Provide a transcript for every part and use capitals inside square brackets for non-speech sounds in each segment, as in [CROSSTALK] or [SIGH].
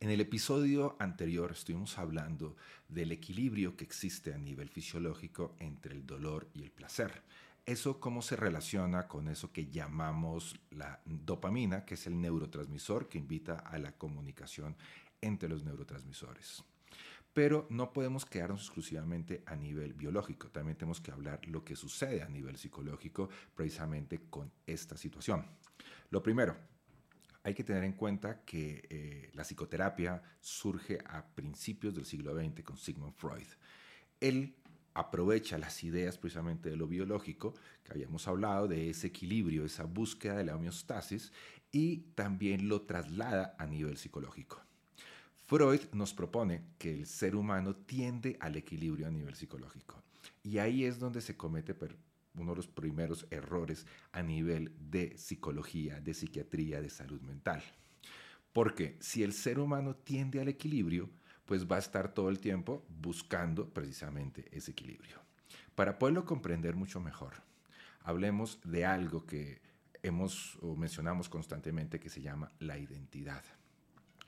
En el episodio anterior estuvimos hablando del equilibrio que existe a nivel fisiológico entre el dolor y el placer. Eso cómo se relaciona con eso que llamamos la dopamina, que es el neurotransmisor que invita a la comunicación entre los neurotransmisores. Pero no podemos quedarnos exclusivamente a nivel biológico, también tenemos que hablar lo que sucede a nivel psicológico precisamente con esta situación. Lo primero, hay que tener en cuenta que eh, la psicoterapia surge a principios del siglo XX con Sigmund Freud. Él aprovecha las ideas precisamente de lo biológico, que habíamos hablado, de ese equilibrio, esa búsqueda de la homeostasis, y también lo traslada a nivel psicológico. Freud nos propone que el ser humano tiende al equilibrio a nivel psicológico. Y ahí es donde se comete uno de los primeros errores a nivel de psicología, de psiquiatría, de salud mental. Porque si el ser humano tiende al equilibrio, pues va a estar todo el tiempo buscando precisamente ese equilibrio. Para poderlo comprender mucho mejor, hablemos de algo que hemos o mencionamos constantemente que se llama la identidad.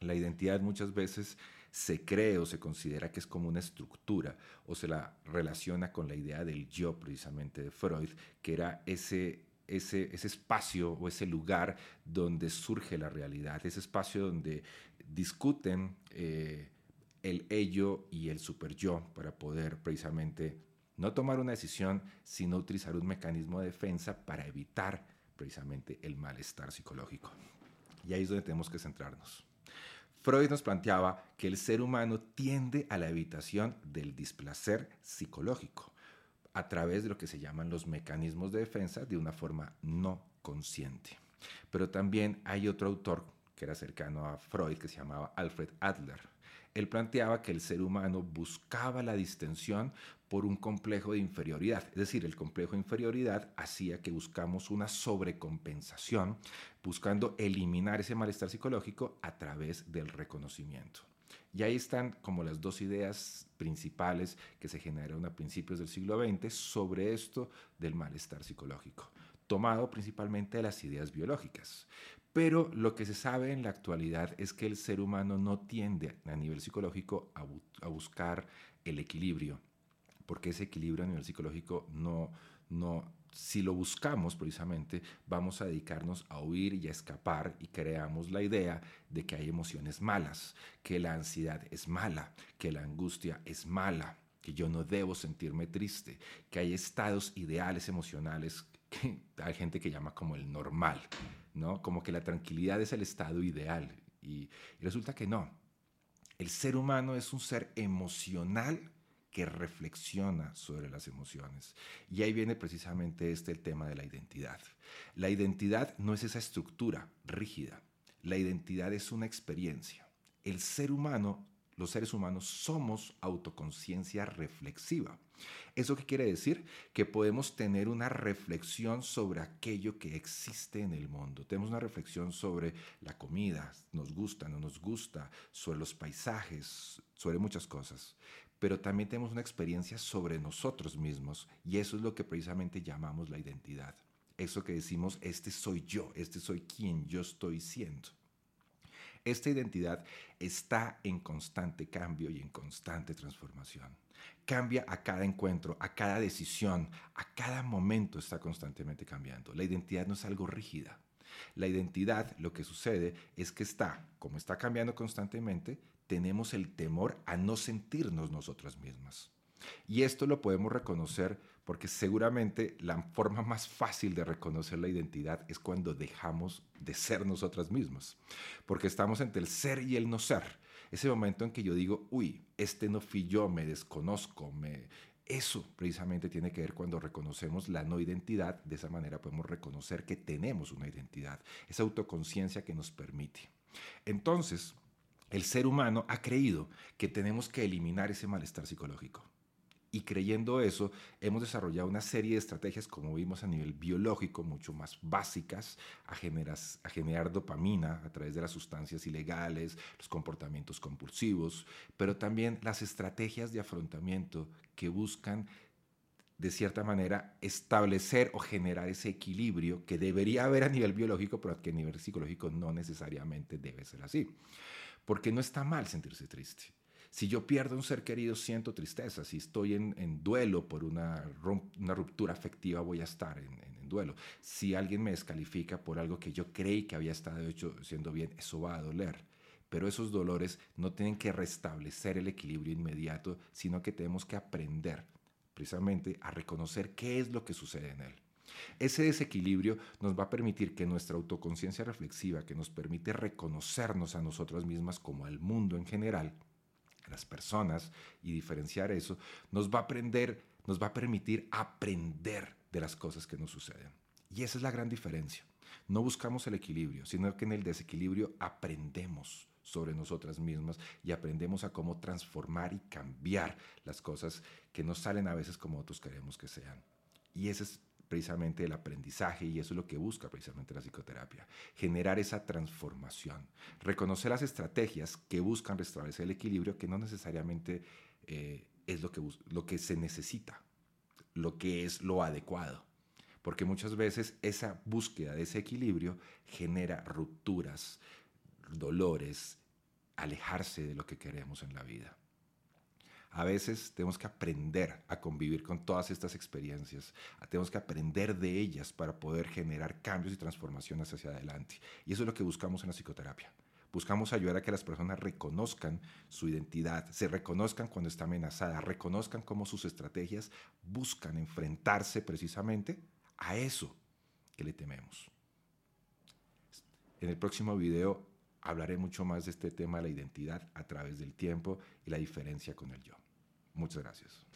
La identidad muchas veces se cree o se considera que es como una estructura o se la relaciona con la idea del yo precisamente de Freud, que era ese, ese, ese espacio o ese lugar donde surge la realidad, ese espacio donde discuten eh, el ello y el super yo para poder precisamente no tomar una decisión, sino utilizar un mecanismo de defensa para evitar precisamente el malestar psicológico. Y ahí es donde tenemos que centrarnos. Freud nos planteaba que el ser humano tiende a la evitación del displacer psicológico a través de lo que se llaman los mecanismos de defensa de una forma no consciente. Pero también hay otro autor que era cercano a Freud que se llamaba Alfred Adler. Él planteaba que el ser humano buscaba la distensión por un complejo de inferioridad. Es decir, el complejo de inferioridad hacía que buscamos una sobrecompensación, buscando eliminar ese malestar psicológico a través del reconocimiento. Y ahí están como las dos ideas principales que se generaron a principios del siglo XX sobre esto del malestar psicológico, tomado principalmente de las ideas biológicas. Pero lo que se sabe en la actualidad es que el ser humano no tiende a nivel psicológico a, a buscar el equilibrio, porque ese equilibrio a nivel psicológico no, no, si lo buscamos precisamente, vamos a dedicarnos a huir y a escapar y creamos la idea de que hay emociones malas, que la ansiedad es mala, que la angustia es mala, que yo no debo sentirme triste, que hay estados ideales emocionales que [LAUGHS] hay gente que llama como el normal, ¿no? Como que la tranquilidad es el estado ideal y, y resulta que no. El ser humano es un ser emocional que reflexiona sobre las emociones. Y ahí viene precisamente este el tema de la identidad. La identidad no es esa estructura rígida. La identidad es una experiencia. El ser humano, los seres humanos, somos autoconciencia reflexiva. ¿Eso qué quiere decir? Que podemos tener una reflexión sobre aquello que existe en el mundo. Tenemos una reflexión sobre la comida, nos gusta, no nos gusta, sobre los paisajes, sobre muchas cosas pero también tenemos una experiencia sobre nosotros mismos y eso es lo que precisamente llamamos la identidad. Eso que decimos, este soy yo, este soy quien yo estoy siendo. Esta identidad está en constante cambio y en constante transformación. Cambia a cada encuentro, a cada decisión, a cada momento está constantemente cambiando. La identidad no es algo rígida. La identidad, lo que sucede es que está, como está cambiando constantemente, tenemos el temor a no sentirnos nosotras mismas. Y esto lo podemos reconocer porque seguramente la forma más fácil de reconocer la identidad es cuando dejamos de ser nosotras mismas. Porque estamos entre el ser y el no ser. Ese momento en que yo digo, uy, este no fui yo, me desconozco, me... Eso precisamente tiene que ver cuando reconocemos la no identidad. De esa manera podemos reconocer que tenemos una identidad, esa autoconciencia que nos permite. Entonces, el ser humano ha creído que tenemos que eliminar ese malestar psicológico. Y creyendo eso, hemos desarrollado una serie de estrategias, como vimos a nivel biológico, mucho más básicas, a a generar, dopamina a través de las sustancias ilegales, los comportamientos compulsivos, pero también las estrategias de afrontamiento que buscan de cierta manera, establecer o generar ese equilibrio que debería haber a nivel biológico, pero que a nivel psicológico no necesariamente debe ser así. Porque no está mal sentirse triste. Si yo pierdo un ser querido, siento tristeza. Si estoy en, duelo por una, ruptura afectiva, voy a estar en, en, duelo. Si alguien me descalifica por algo que yo creí que había estado hecho, siendo bien, eso va a doler. Pero esos dolores no tienen que restablecer el equilibrio inmediato, sino que tenemos que aprender precisamente a reconocer qué es lo que sucede en él. Ese desequilibrio nos va a permitir que nuestra autoconciencia reflexiva, que nos permite reconocernos a nosotras mismas como al mundo en general, a las personas y diferenciar eso, nos va a aprender, nos va a permitir aprender de las cosas que nos suceden. Y esa es la gran diferencia. No buscamos el equilibrio, sino que en el desequilibrio aprendemos sobre nosotras mismas y aprendemos a cómo transformar y cambiar las cosas que no salen a veces como otros queremos que sean. Y ese es precisamente el aprendizaje y eso es lo que busca precisamente la psicoterapia, generar esa transformación, reconocer las estrategias que buscan restablecer el equilibrio que no necesariamente eh, es lo que, lo que se necesita, lo que es lo adecuado porque muchas veces esa búsqueda de ese equilibrio genera rupturas, dolores, alejarse de lo que queremos en la vida. A veces tenemos que aprender a convivir con todas estas experiencias, tenemos que aprender de ellas para poder generar cambios y transformaciones hacia adelante. Y eso es lo que buscamos en la psicoterapia. Buscamos ayudar a que las personas reconozcan su identidad, se reconozcan cuando está amenazada, reconozcan cómo sus estrategias buscan enfrentarse precisamente a eso que le tememos. En el próximo video hablaré mucho más de este tema de la identidad a través del tiempo y la diferencia con el yo. Muchas gracias.